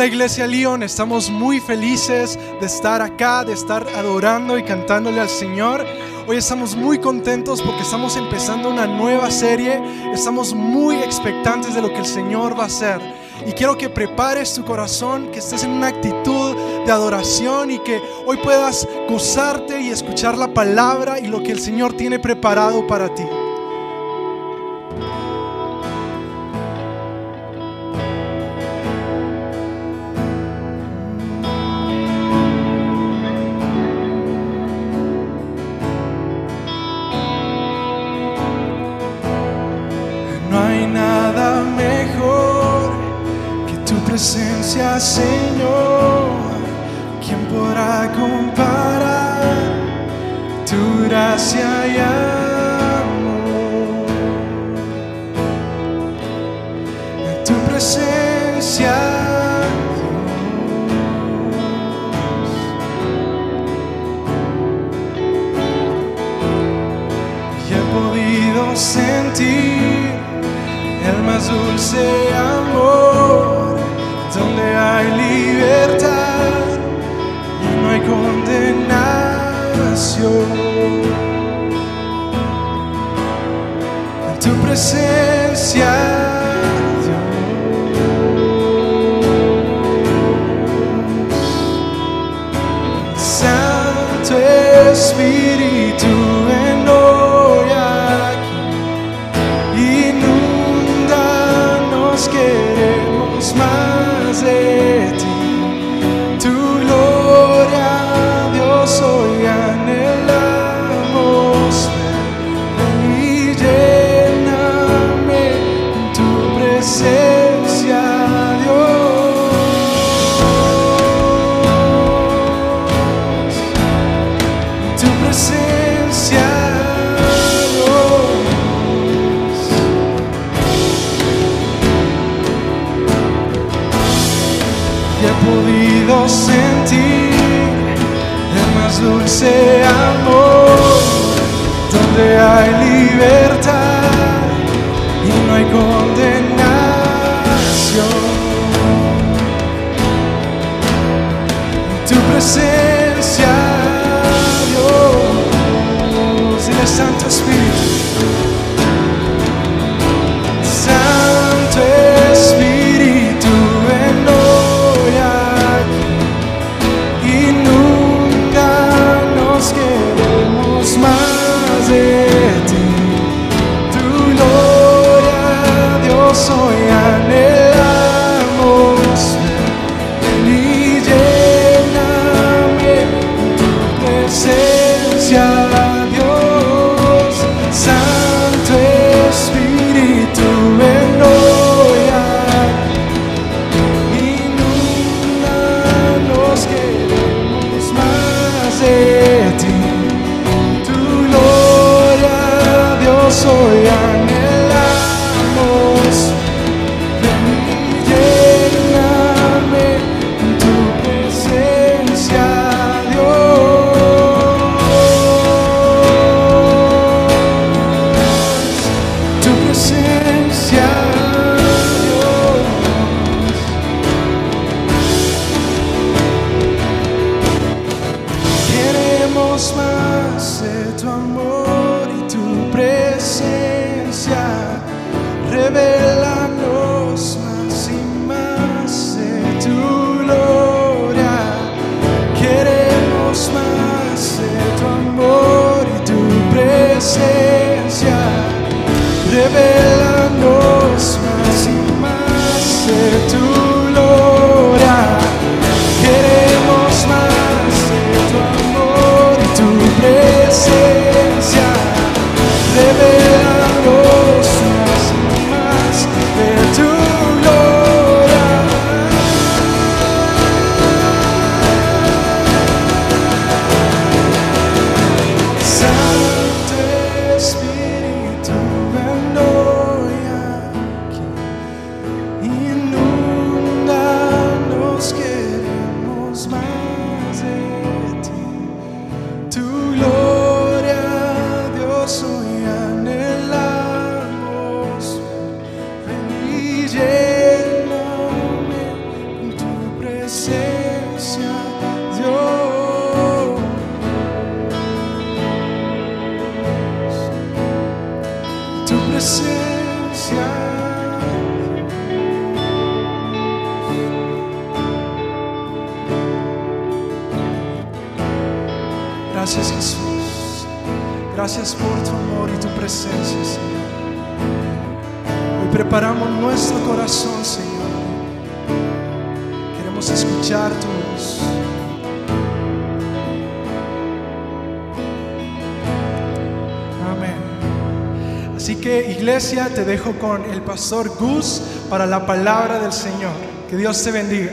Hola Iglesia León, estamos muy felices de estar acá, de estar adorando y cantándole al Señor. Hoy estamos muy contentos porque estamos empezando una nueva serie, estamos muy expectantes de lo que el Señor va a hacer. Y quiero que prepares tu corazón, que estés en una actitud de adoración y que hoy puedas gozarte y escuchar la palabra y lo que el Señor tiene preparado para ti. Presencia, Señor. ¿Quién podrá comparar tu gracia y amor? En tu presencia, Dios. Y he podido sentir el más dulce amor, En Santo Así que iglesia, te dejo con el pastor Gus para la palabra del Señor. Que Dios te bendiga.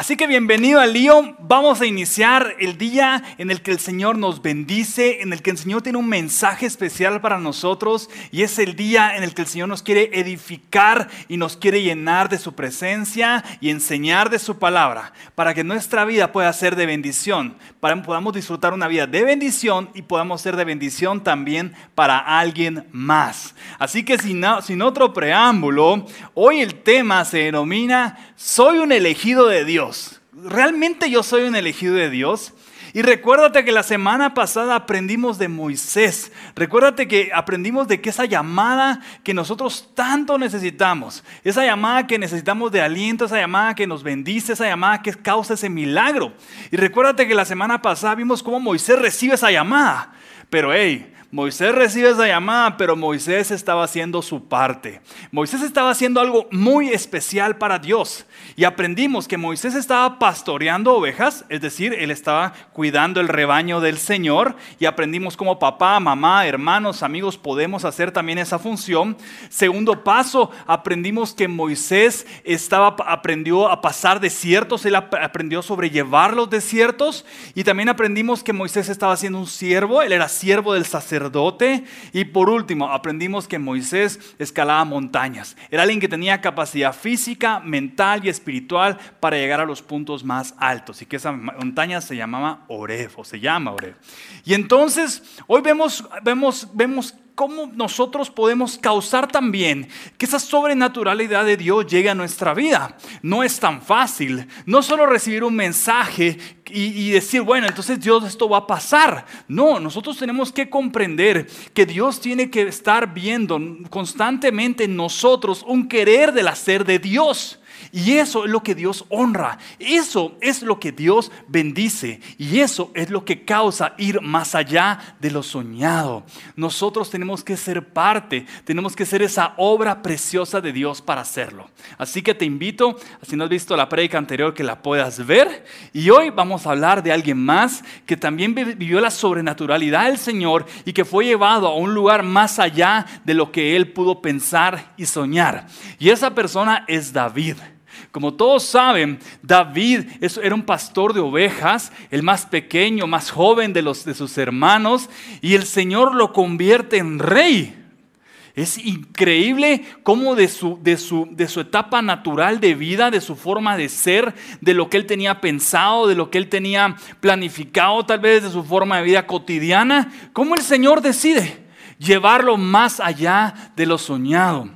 Así que bienvenido a Lío. Vamos a iniciar el día en el que el Señor nos bendice, en el que el Señor tiene un mensaje especial para nosotros y es el día en el que el Señor nos quiere edificar y nos quiere llenar de su presencia y enseñar de su palabra para que nuestra vida pueda ser de bendición, para que podamos disfrutar una vida de bendición y podamos ser de bendición también para alguien más. Así que sin, sin otro preámbulo, hoy el tema se denomina Soy un elegido de Dios. ¿Realmente yo soy un elegido de Dios? Y recuérdate que la semana pasada aprendimos de Moisés. Recuérdate que aprendimos de que esa llamada que nosotros tanto necesitamos, esa llamada que necesitamos de aliento, esa llamada que nos bendice, esa llamada que causa ese milagro. Y recuérdate que la semana pasada vimos cómo Moisés recibe esa llamada. Pero hey, Moisés recibe esa llamada, pero Moisés estaba haciendo su parte. Moisés estaba haciendo algo muy especial para Dios. Y aprendimos que Moisés estaba pastoreando ovejas, es decir, él estaba cuidando el rebaño del Señor. Y aprendimos cómo papá, mamá, hermanos, amigos podemos hacer también esa función. Segundo paso, aprendimos que Moisés estaba, aprendió a pasar desiertos, él aprendió a sobrellevar los desiertos. Y también aprendimos que Moisés estaba siendo un siervo, él era siervo del sacerdote y por último, aprendimos que Moisés escalaba montañas. Era alguien que tenía capacidad física, mental y espiritual para llegar a los puntos más altos. Y que esa montaña se llamaba Oref, o se llama Oref. Y entonces, hoy vemos, vemos, vemos cómo nosotros podemos causar también que esa sobrenaturalidad de Dios llegue a nuestra vida. No es tan fácil. No solo recibir un mensaje y, decir, bueno, entonces Dios esto va a pasar. No, nosotros tenemos que comprender que Dios tiene que estar viendo constantemente en nosotros un querer del hacer de Dios. Y eso es lo que Dios honra. Eso es lo que Dios bendice. Y eso es lo que causa ir más allá de lo soñado. Nosotros tenemos que ser parte, tenemos que ser esa obra preciosa de Dios para hacerlo. Así que te invito, si no has visto la predica anterior, que la puedas ver. Y hoy vamos a hablar de alguien más que también vivió la sobrenaturalidad del Señor y que fue llevado a un lugar más allá de lo que él pudo pensar y soñar. Y esa persona es David. Como todos saben, David era un pastor de ovejas, el más pequeño, más joven de, los, de sus hermanos, y el Señor lo convierte en rey. Es increíble cómo de su, de, su, de su, etapa natural de vida, de su forma de ser, de lo que él tenía pensado, de lo que él tenía planificado, tal vez de su forma de vida cotidiana, cómo el Señor decide llevarlo más allá de lo soñado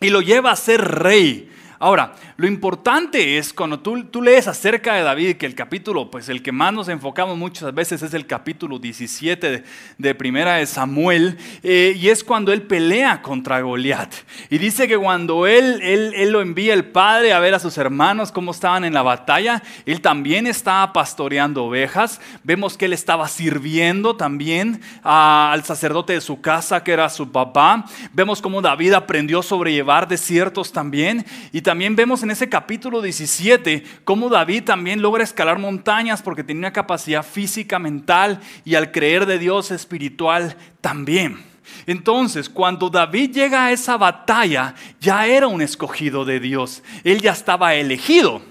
y lo lleva a ser rey. Ahora, lo importante es cuando tú, lees acerca de David, que el capítulo, pues el que más nos enfocamos muchas veces es el capítulo 17 de, Primera de Samuel, eh, y es cuando él pelea contra Goliat. Y dice que cuando él, él, él, lo envía el padre a ver a sus hermanos cómo estaban en la batalla, él también estaba pastoreando ovejas. Vemos que él estaba sirviendo también al sacerdote de su casa, que era su papá. Vemos cómo David aprendió a sobrellevar desiertos también. Y también vemos en ese capítulo 17 cómo David también logra escalar montañas porque tenía una capacidad física, mental y al creer de Dios espiritual también. Entonces, cuando David llega a esa batalla, ya era un escogido de Dios. Él ya estaba elegido.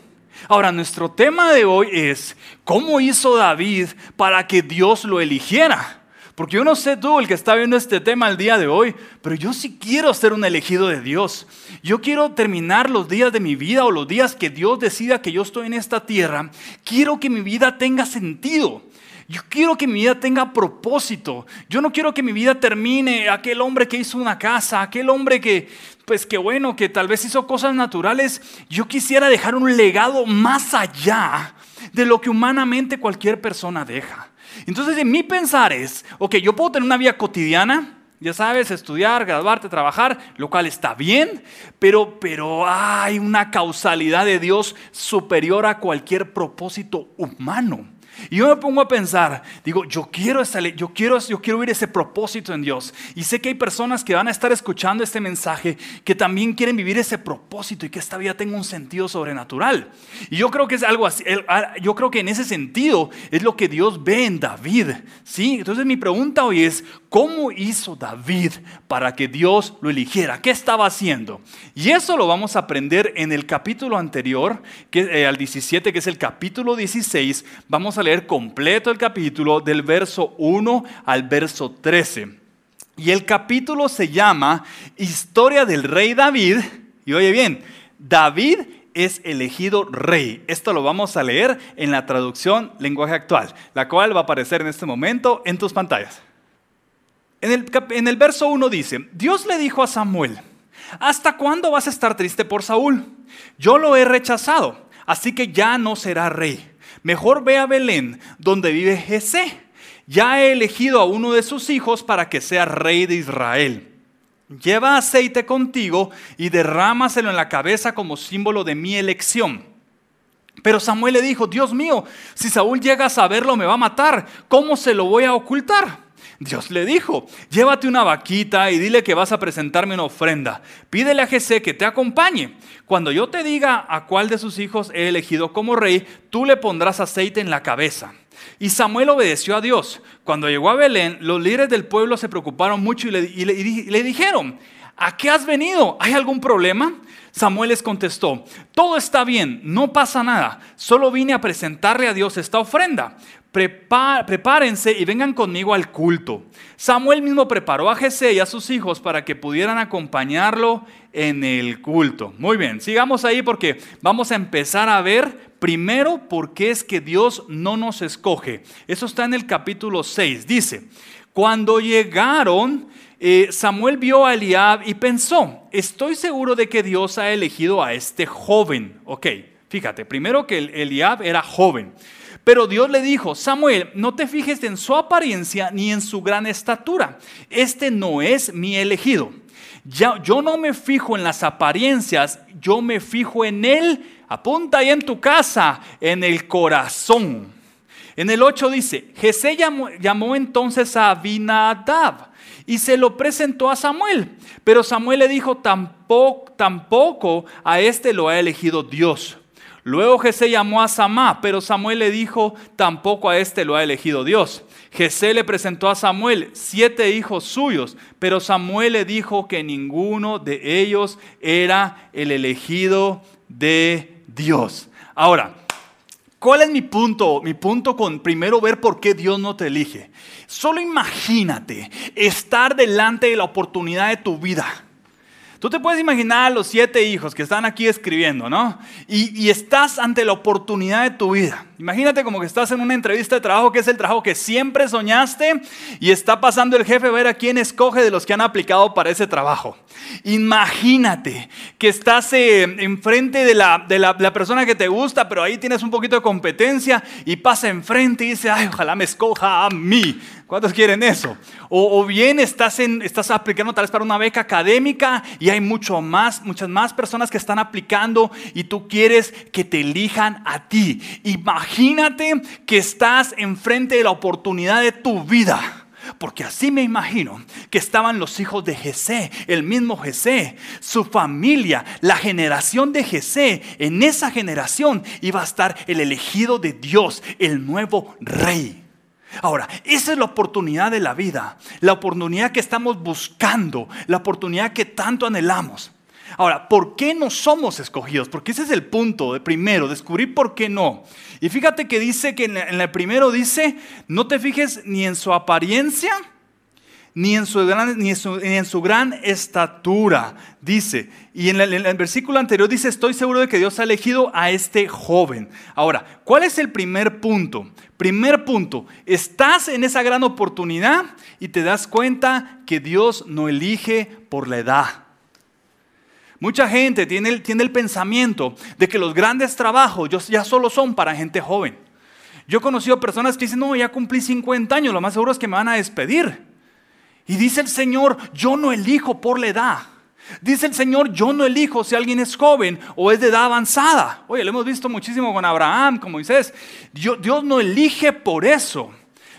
Ahora, nuestro tema de hoy es, ¿cómo hizo David para que Dios lo eligiera? Porque yo no sé tú, el que está viendo este tema el día de hoy, pero yo sí quiero ser un elegido de Dios. Yo quiero terminar los días de mi vida o los días que Dios decida que yo estoy en esta tierra. Quiero que mi vida tenga sentido. Yo quiero que mi vida tenga propósito. Yo no quiero que mi vida termine aquel hombre que hizo una casa, aquel hombre que, pues que bueno, que tal vez hizo cosas naturales. Yo quisiera dejar un legado más allá de lo que humanamente cualquier persona deja. Entonces, en mi pensar es, ok, yo puedo tener una vida cotidiana, ya sabes, estudiar, graduarte, trabajar, lo cual está bien, pero, pero hay una causalidad de Dios superior a cualquier propósito humano. Y yo me pongo a pensar, digo, yo quiero, yo, quiero, yo quiero oír ese propósito en Dios. Y sé que hay personas que van a estar escuchando este mensaje que también quieren vivir ese propósito y que esta vida tenga un sentido sobrenatural. Y yo creo que es algo así, yo creo que en ese sentido es lo que Dios ve en David. ¿sí? Entonces mi pregunta hoy es, ¿cómo hizo David para que Dios lo eligiera? ¿Qué estaba haciendo? Y eso lo vamos a aprender en el capítulo anterior, que, eh, al 17, que es el capítulo 16. Vamos a leer completo el capítulo del verso 1 al verso 13. Y el capítulo se llama Historia del rey David. Y oye bien, David es elegido rey. Esto lo vamos a leer en la traducción lenguaje actual, la cual va a aparecer en este momento en tus pantallas. En el, verso 1 dice, Dios le dijo a Samuel, ¿hasta cuándo vas a estar triste por Saúl? Yo lo he rechazado, así que ya no será rey. Mejor ve a Belén, donde vive Jesé. Ya he elegido a uno de sus hijos para que sea rey de Israel. Lleva aceite contigo y derrámaselo en la cabeza como símbolo de mi elección. Pero Samuel le dijo, Dios mío, si Saúl llega a saberlo me va a matar. ¿Cómo se lo voy a ocultar? Dios le dijo, llévate una vaquita y dile que vas a presentarme una ofrenda. Pídele a Jesé que te acompañe. Cuando yo te diga a cuál de sus hijos he elegido como rey, tú le pondrás aceite en la cabeza. Y Samuel obedeció a Dios. Cuando llegó a Belén, los líderes del pueblo se preocuparon mucho y le, le dijeron, ¿a qué has venido? ¿Hay algún problema? Samuel les contestó, todo está bien, no pasa nada, solo vine a presentarle a Dios esta ofrenda prepárense y vengan conmigo al culto. Samuel mismo preparó a Jesse y a sus hijos para que pudieran acompañarlo en el culto. Muy bien, sigamos ahí porque vamos a empezar a ver primero por qué es que Dios no nos escoge. Eso está en el capítulo 6. Dice, cuando llegaron, eh, Samuel vio a Eliab y pensó, estoy seguro de que Dios ha elegido a este joven. Ok, fíjate, primero que Eliab era joven. Pero Dios le dijo, Samuel, no te fijes en su apariencia ni en su gran estatura. Este no es mi elegido. Ya, yo no me fijo en las apariencias, yo me fijo en él. Apunta ahí en tu casa, en el corazón. En el 8 dice, Jesé llamó, llamó entonces a Abinadab y se lo presentó a Samuel. Pero Samuel le dijo, tampoco, tampoco a este lo ha elegido Dios Luego Jesé llamó a Samá, pero Samuel le dijo, tampoco a este lo ha elegido Dios. Jesé le presentó a Samuel siete hijos suyos, pero Samuel le dijo que ninguno de ellos era el elegido de Dios. Ahora, ¿cuál es mi punto? Mi punto con primero ver por qué Dios no te elige. Solo imagínate estar delante de la oportunidad de tu vida Tú te puedes imaginar a los siete hijos que están aquí escribiendo, ¿no? Y, estás ante la oportunidad de tu vida. Imagínate como que estás en una entrevista de trabajo que es el trabajo que siempre soñaste y está pasando el jefe a ver a quién escoge de los que han aplicado para ese trabajo. Imagínate que estás eh, enfrente de, la, de la, persona que te gusta, pero ahí tienes un poquito de competencia y pasa enfrente y dice, ay, ojalá me escoja a mí. ¿Cuántos quieren eso? O, bien estás, en, estás aplicando tal vez para una beca académica y hay mucho más, muchas más personas que están aplicando y tú quieres que te elijan a ti. Imagínate que estás enfrente de la oportunidad de tu vida. Porque así me imagino que estaban los hijos de Jesé, el mismo Jesé, su familia, la generación de Jesé. En esa generación iba a estar el elegido de Dios, el nuevo rey. Ahora, esa es la oportunidad de la vida, la oportunidad que estamos buscando, la oportunidad que tanto anhelamos. Ahora, ¿por qué no somos escogidos? Porque ese es el punto de primero, descubrir por qué no. Y fíjate que dice que en el primero dice, no te fijes ni en su apariencia, ni en su gran, estatura, dice. Y en el, versículo anterior dice, estoy seguro de que Dios ha elegido a este joven. Ahora, ¿cuál es el primer punto? Primer punto, estás en esa gran oportunidad y te das cuenta que Dios no elige por la edad. Mucha gente tiene el, tiene el pensamiento de que los grandes trabajos ya solo son para gente joven. Yo he conocido personas que dicen, no, ya cumplí 50 años, lo más seguro es que me van a despedir. Y dice el Señor, yo no elijo por la edad. Dice el Señor, yo no elijo si alguien es joven o es de edad avanzada. Oye, lo hemos visto muchísimo con Abraham, con Moisés. Dios, no elige por eso.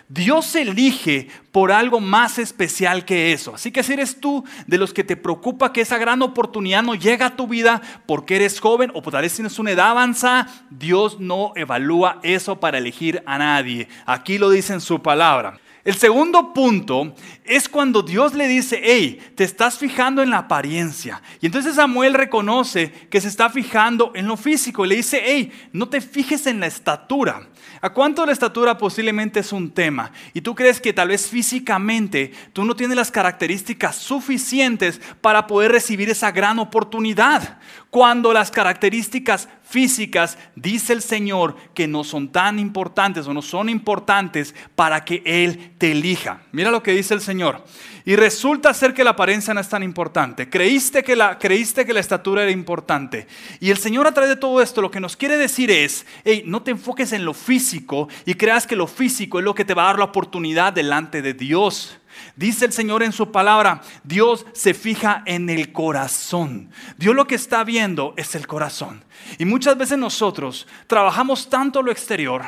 Dios elige por algo más especial que eso. Así que si eres tú de los que te preocupa que esa gran oportunidad no llega a tu vida porque eres joven o tal vez tienes una edad avanzada, Dios no evalúa eso para elegir a nadie. Aquí lo dice en su palabra. El segundo punto es cuando Dios le dice, hey, te estás fijando en la apariencia. Y entonces Samuel reconoce que se está fijando en lo físico y le dice, hey, no te fijes en la estatura. ¿A cuánto la estatura posiblemente es un tema? Y tú crees que tal vez físicamente tú no tienes las características suficientes para poder recibir esa gran oportunidad. Cuando las características físicas, dice el Señor, que no son tan importantes o no son importantes para que Él te elija. Mira lo que dice el Señor. Y resulta ser que la apariencia no es tan importante. Creíste que la, creíste que la estatura era importante. Y el Señor a través de todo esto lo que nos quiere decir es, hey, no te enfoques en lo físico y creas que lo físico es lo que te va a dar la oportunidad delante de Dios. Dice el Señor en su palabra, Dios se fija en el corazón. Dios lo que está viendo es el corazón. Y muchas veces nosotros trabajamos tanto lo exterior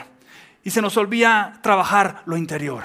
y se nos olvida trabajar lo interior.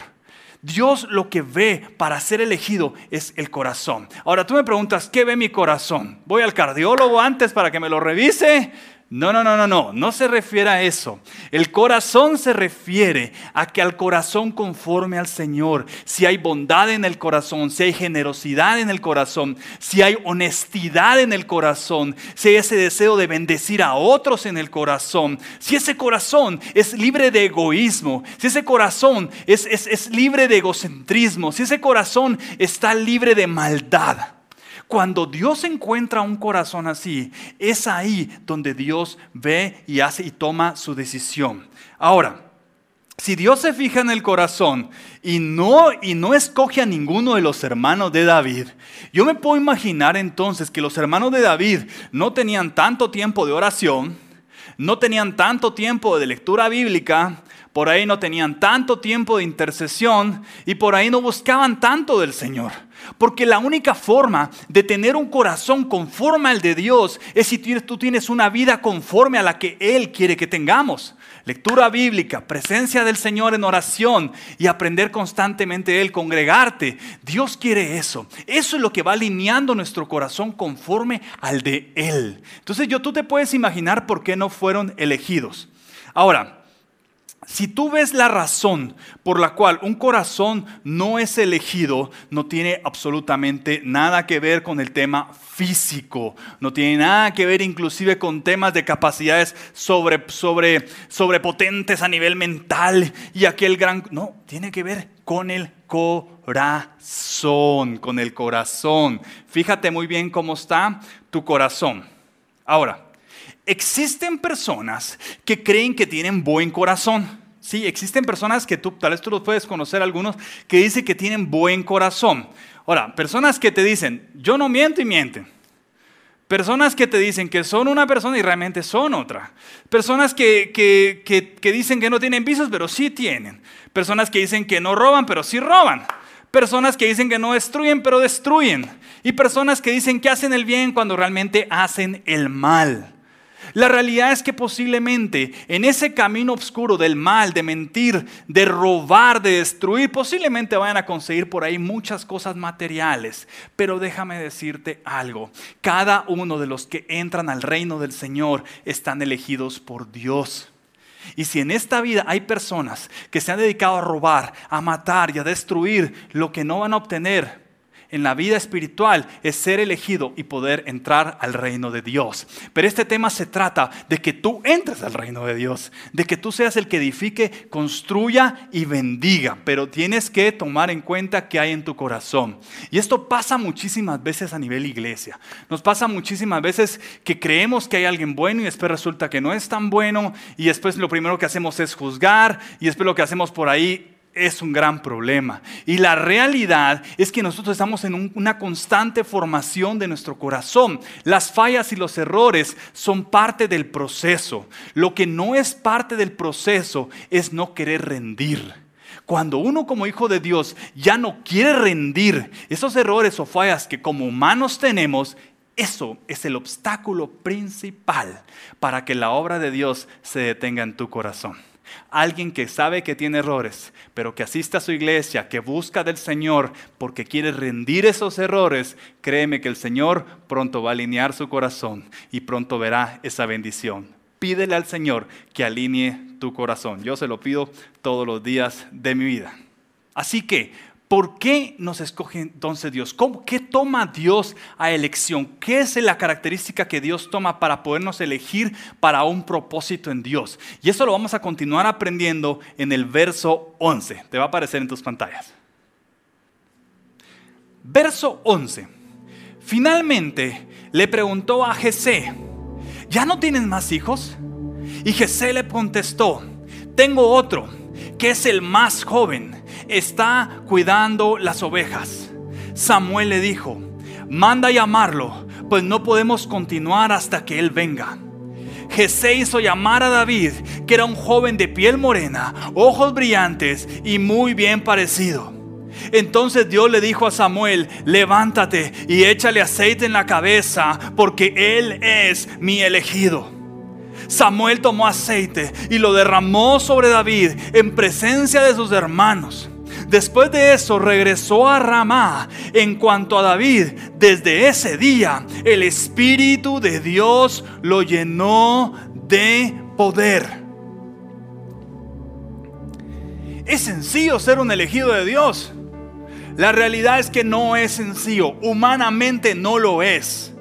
Dios lo que ve para ser elegido es el corazón. Ahora tú me preguntas, ¿qué ve mi corazón? ¿Voy al cardiólogo antes para que me lo revise? No, no, no, no, no, no se refiere a eso. El corazón se refiere a que al corazón conforme al Señor, si hay bondad en el corazón, si hay generosidad en el corazón, si hay honestidad en el corazón, si hay ese deseo de bendecir a otros en el corazón, si ese corazón es libre de egoísmo, si ese corazón es, es, es libre de egocentrismo, si ese corazón está libre de maldad. Cuando Dios encuentra un corazón así, es ahí donde Dios ve y hace y toma su decisión. Ahora, si Dios se fija en el corazón y no, y no escoge a ninguno de los hermanos de David, yo me puedo imaginar entonces que los hermanos de David no tenían tanto tiempo de oración, no tenían tanto tiempo de lectura bíblica, por ahí no tenían tanto tiempo de intercesión y por ahí no buscaban tanto del Señor. Porque la única forma de tener un corazón conforme al de Dios es si tú tienes una vida conforme a la que Él quiere que tengamos. Lectura bíblica, presencia del Señor en oración y aprender constantemente de Él, congregarte. Dios quiere eso. Eso es lo que va alineando nuestro corazón conforme al de Él. Entonces yo tú te puedes imaginar por qué no fueron elegidos. Ahora, si tú ves la razón por la cual un corazón no es elegido, no tiene absolutamente nada que ver con el tema físico, no tiene nada que ver inclusive con temas de capacidades sobre, sobre, sobrepotentes a nivel mental y aquel gran... No, tiene que ver con el corazón, con el corazón. Fíjate muy bien cómo está tu corazón. Ahora, existen personas que creen que tienen buen corazón. Sí, existen personas que tú, tal vez tú los puedes conocer algunos, que dicen que tienen buen corazón. Ahora, personas que te dicen, yo no miento y mienten. Personas que te dicen que son una persona y realmente son otra. Personas que, que, que, dicen que no tienen vicios, pero sí tienen. Personas que dicen que no roban, pero sí roban. Personas que dicen que no destruyen, pero destruyen. Y personas que dicen que hacen el bien cuando realmente hacen el mal. La realidad es que posiblemente en ese camino oscuro del mal, de mentir, de robar, de destruir, posiblemente vayan a conseguir por ahí muchas cosas materiales. Pero déjame decirte algo, cada uno de los que entran al reino del Señor están elegidos por Dios. Y si en esta vida hay personas que se han dedicado a robar, a matar y a destruir lo que no van a obtener, en la vida espiritual es ser elegido y poder entrar al reino de Dios. Pero este tema se trata de que tú entres al reino de Dios, de que tú seas el que edifique, construya y bendiga, pero tienes que tomar en cuenta qué hay en tu corazón. Y esto pasa muchísimas veces a nivel iglesia. Nos pasa muchísimas veces que creemos que hay alguien bueno y después resulta que no es tan bueno y después lo primero que hacemos es juzgar y después lo que hacemos por ahí es un gran problema. Y la realidad es que nosotros estamos en una constante formación de nuestro corazón. Las fallas y los errores son parte del proceso. Lo que no es parte del proceso es no querer rendir. Cuando uno como hijo de Dios ya no quiere rendir esos errores o fallas que como humanos tenemos, eso es el obstáculo principal para que la obra de Dios se detenga en tu corazón. Alguien que sabe que tiene errores, pero que asiste a su iglesia, que busca del Señor porque quiere rendir esos errores, créeme que el Señor pronto va a alinear su corazón y pronto verá esa bendición. Pídele al Señor que alinee tu corazón. Yo se lo pido todos los días de mi vida. Así que ¿Por qué nos escoge entonces Dios? ¿Qué toma Dios a elección? ¿Qué es la característica que Dios toma para podernos elegir para un propósito en Dios? Y eso lo vamos a continuar aprendiendo en el verso 11. Te va a aparecer en tus pantallas. Verso 11. Finalmente le preguntó a Jesé, ¿ya no tienes más hijos? Y Jesé le contestó, tengo otro, que es el más joven está cuidando las ovejas. Samuel le dijo, manda llamarlo, pues no podemos continuar hasta que él venga. Jesé hizo llamar a David, que era un joven de piel morena, ojos brillantes y muy bien parecido. Entonces Dios le dijo a Samuel, levántate y échale aceite en la cabeza, porque él es mi elegido. Samuel tomó aceite y lo derramó sobre David en presencia de sus hermanos. Después de eso regresó a Ramá. En cuanto a David, desde ese día el Espíritu de Dios lo llenó de poder. Es sencillo ser un elegido de Dios. La realidad es que no es sencillo, humanamente no lo es.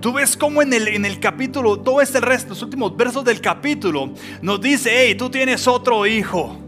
Tú ves cómo en el, en el capítulo, todo este resto, los últimos versos del capítulo, nos dice, hey, tú tienes otro hijo.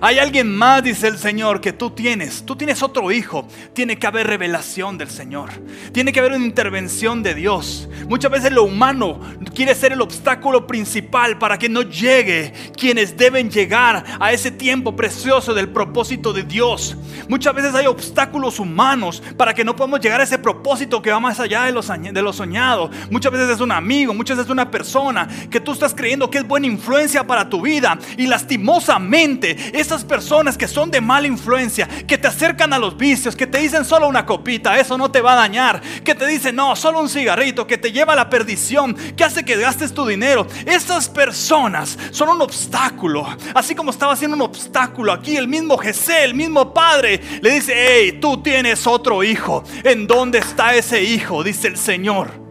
Hay alguien más, dice el Señor, que tú tienes. Tú tienes otro hijo. Tiene que haber revelación del Señor. Tiene que haber una intervención de Dios. Muchas veces lo humano quiere ser el obstáculo principal para que no llegue quienes deben llegar a ese tiempo precioso del propósito de Dios. Muchas veces hay obstáculos humanos para que no podamos llegar a ese propósito que va más allá de lo, de lo soñado. Muchas veces es un amigo, muchas veces es una persona que tú estás creyendo que es buena influencia para tu vida y lastimosamente es esas personas que son de mala influencia, que te acercan a los vicios, que te dicen solo una copita, eso no te va a dañar, que te dicen no, solo un cigarrito, que te lleva a la perdición, que hace que gastes tu dinero. Esas personas son un obstáculo, así como estaba siendo un obstáculo aquí el mismo Jesús, el mismo padre, le dice, hey, tú tienes otro hijo, ¿en dónde está ese hijo? Dice el Señor.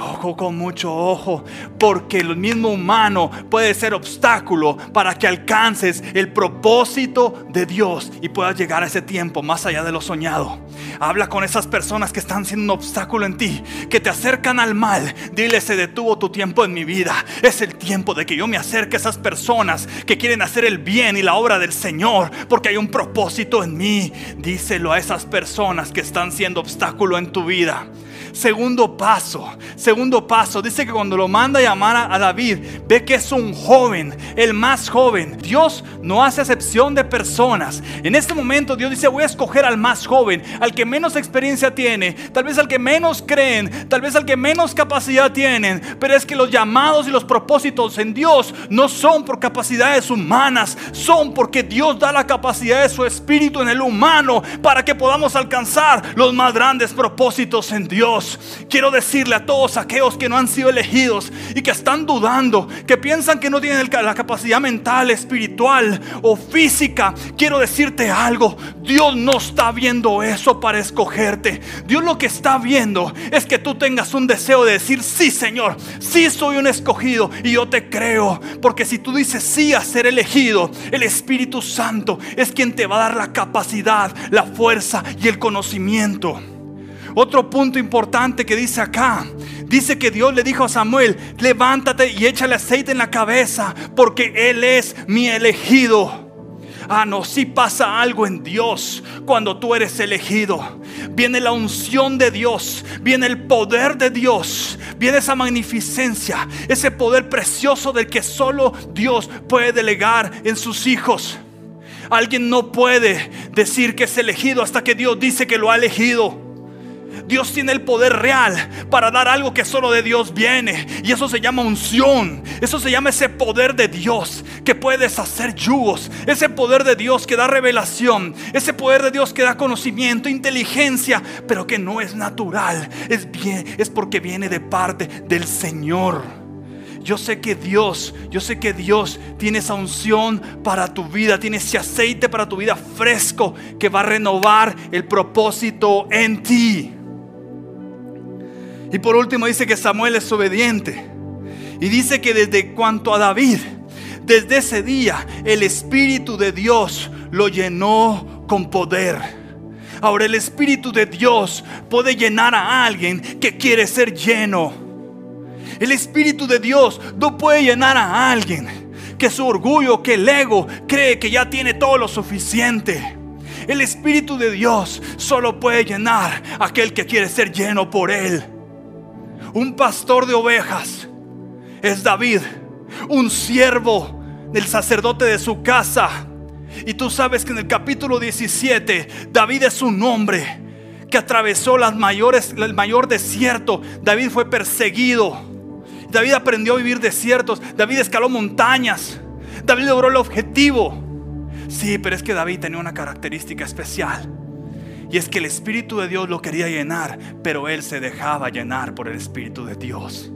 Ojo con mucho ojo, porque el mismo humano puede ser obstáculo para que alcances el propósito de Dios y puedas llegar a ese tiempo más allá de lo soñado. Habla con esas personas que están siendo un obstáculo en ti, que te acercan al mal. Dile, se detuvo tu tiempo en mi vida. Es el tiempo de que yo me acerque a esas personas que quieren hacer el bien y la obra del Señor, porque hay un propósito en mí. Díselo a esas personas que están siendo obstáculo en tu vida. Segundo paso, segundo paso, dice que cuando lo manda a llamar a David, ve que es un joven, el más joven. Dios no hace excepción de personas. En este momento Dios dice, voy a escoger al más joven, al que menos experiencia tiene, tal vez al que menos creen, tal vez al que menos capacidad tienen. Pero es que los llamados y los propósitos en Dios no son por capacidades humanas, son porque Dios da la capacidad de su espíritu en el humano para que podamos alcanzar los más grandes propósitos en Dios. Quiero decirle a todos aquellos que no han sido elegidos y que están dudando, que piensan que no tienen la capacidad mental, espiritual o física, quiero decirte algo. Dios no está viendo eso para escogerte. Dios lo que está viendo es que tú tengas un deseo de decir, sí Señor, sí soy un escogido y yo te creo. Porque si tú dices sí a ser elegido, el Espíritu Santo es quien te va a dar la capacidad, la fuerza y el conocimiento. Otro punto importante que dice acá, dice que Dios le dijo a Samuel, levántate y échale aceite en la cabeza, porque Él es mi elegido. Ah, no, si pasa algo en Dios cuando tú eres elegido. Viene la unción de Dios, viene el poder de Dios, viene esa magnificencia, ese poder precioso del que solo Dios puede delegar en sus hijos. Alguien no puede decir que es elegido hasta que Dios dice que lo ha elegido. Dios tiene el poder real para dar algo que solo de Dios viene. Y eso se llama unción. Eso se llama ese poder de Dios que puede deshacer yugos. Ese poder de Dios que da revelación. Ese poder de Dios que da conocimiento, inteligencia, pero que no es natural. Es, bien, es porque viene de parte del Señor. Yo sé que Dios, yo sé que Dios tiene esa unción para tu vida, tiene ese aceite para tu vida fresco que va a renovar el propósito en ti. Y por último dice que Samuel es obediente. Y dice que desde cuanto a David, desde ese día el Espíritu de Dios lo llenó con poder. Ahora el Espíritu de Dios puede llenar a alguien que quiere ser lleno. El Espíritu de Dios no puede llenar a alguien que su orgullo, que el ego cree que ya tiene todo lo suficiente. El Espíritu de Dios solo puede llenar a aquel que quiere ser lleno por Él. Un pastor de ovejas es David, un siervo del sacerdote de su casa. Y tú sabes que en el capítulo 17 David es un hombre que atravesó las mayores, el mayor desierto. David fue perseguido. David aprendió a vivir desiertos. David escaló montañas. David logró el objetivo. Sí, pero es que David tenía una característica especial. Y es que el Espíritu de Dios lo quería llenar, pero él se dejaba llenar por el Espíritu de Dios.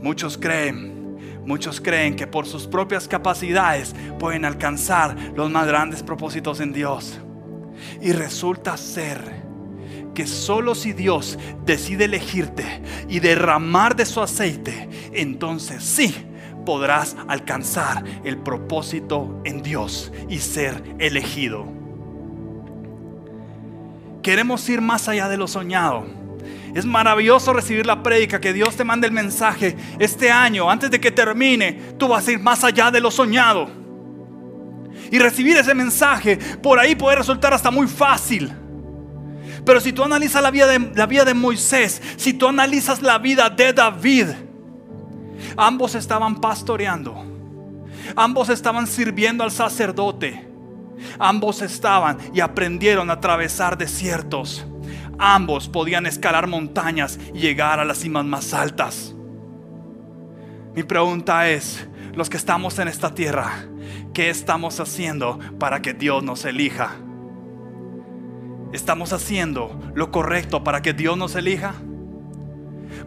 Muchos creen, muchos creen que por sus propias capacidades pueden alcanzar los más grandes propósitos en Dios. Y resulta ser que solo si Dios decide elegirte y derramar de su aceite, entonces sí podrás alcanzar el propósito en Dios y ser elegido. Queremos ir más allá de lo soñado. Es maravilloso recibir la prédica, que Dios te mande el mensaje este año, antes de que termine, tú vas a ir más allá de lo soñado. Y recibir ese mensaje por ahí puede resultar hasta muy fácil. Pero si tú analizas la vida, de, la vida de Moisés, si tú analizas la vida de David, ambos estaban pastoreando, ambos estaban sirviendo al sacerdote, ambos estaban y aprendieron a atravesar desiertos, ambos podían escalar montañas y llegar a las cimas más altas. Mi pregunta es, los que estamos en esta tierra, ¿qué estamos haciendo para que Dios nos elija? ¿Estamos haciendo lo correcto para que Dios nos elija?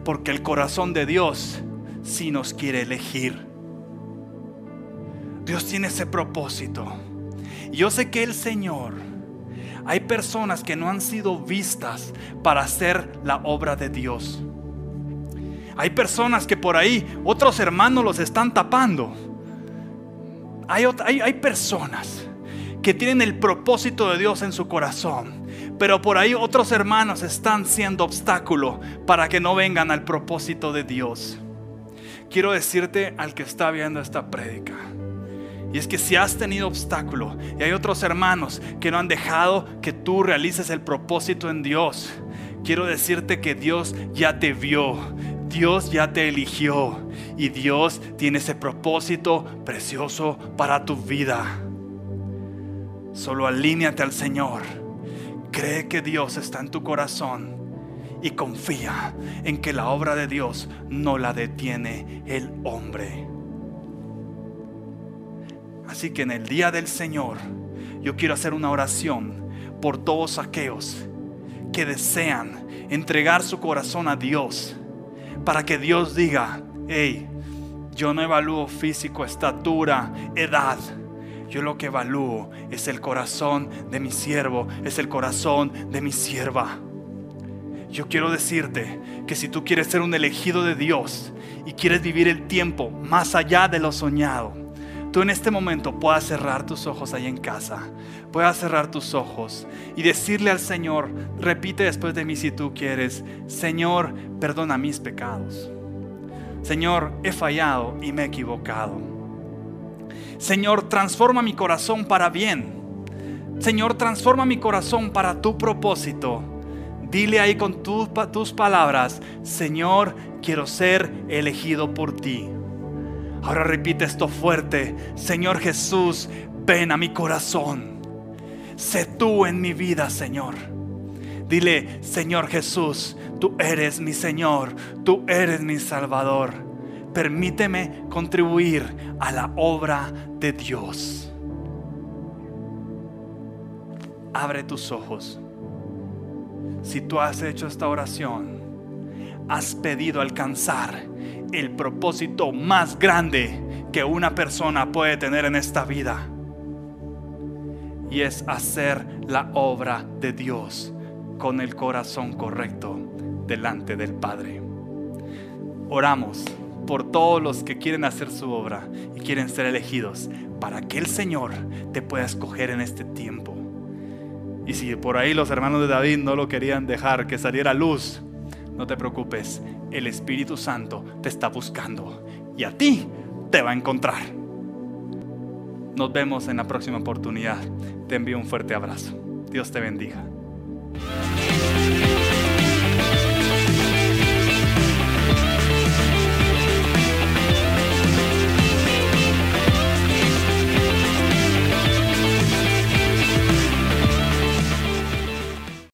Porque el corazón de Dios sí nos quiere elegir. Dios tiene ese propósito. Yo sé que el Señor, hay personas que no han sido vistas para hacer la obra de Dios. Hay personas que por ahí otros hermanos los están tapando. Hay, hay, hay personas que tienen el propósito de Dios en su corazón pero por ahí otros hermanos están siendo obstáculo para que no vengan al propósito de Dios. Quiero decirte al que está viendo esta prédica. Y es que si has tenido obstáculo y hay otros hermanos que no han dejado que tú realices el propósito en Dios, quiero decirte que Dios ya te vio, Dios ya te eligió y Dios tiene ese propósito precioso para tu vida. Solo alíñate al Señor Cree que Dios está en tu corazón y confía en que la obra de Dios no la detiene el hombre. Así que en el día del Señor yo quiero hacer una oración por todos aquellos que desean entregar su corazón a Dios para que Dios diga, hey, yo no evalúo físico, estatura, edad yo lo que evalúo es el corazón de mi siervo, es el corazón de mi sierva. Yo quiero decirte que si tú quieres ser un elegido de Dios y quieres vivir el tiempo más allá de lo soñado, tú en este momento puedas cerrar tus ojos ahí en casa, puedas cerrar tus ojos y decirle al Señor, repite después de mí si tú quieres, Señor, perdona mis pecados. Señor, he fallado y me he equivocado. Señor, transforma mi corazón para bien. Señor, transforma mi corazón para tu propósito. Dile ahí con tus palabras, Señor, quiero ser elegido por ti. Ahora repite esto fuerte, Señor Jesús, ven a mi corazón. Sé tú en mi vida, Señor. Dile, Señor Jesús, tú eres mi Señor, tú eres mi Salvador. Permíteme contribuir a la obra de Dios. Abre tus ojos. Si tú has hecho esta oración, has pedido alcanzar el propósito más grande que una persona puede tener en esta vida. Y es hacer la obra de Dios con el corazón correcto delante del Padre. Oramos por todos los que quieren hacer su obra y quieren ser elegidos para que el Señor te pueda escoger en este tiempo. Y si por ahí los hermanos de David no lo querían dejar que saliera luz, no te preocupes, el Espíritu Santo te está buscando y a ti te va a encontrar. Nos vemos en la próxima oportunidad. Te envío un fuerte abrazo. Dios te bendiga.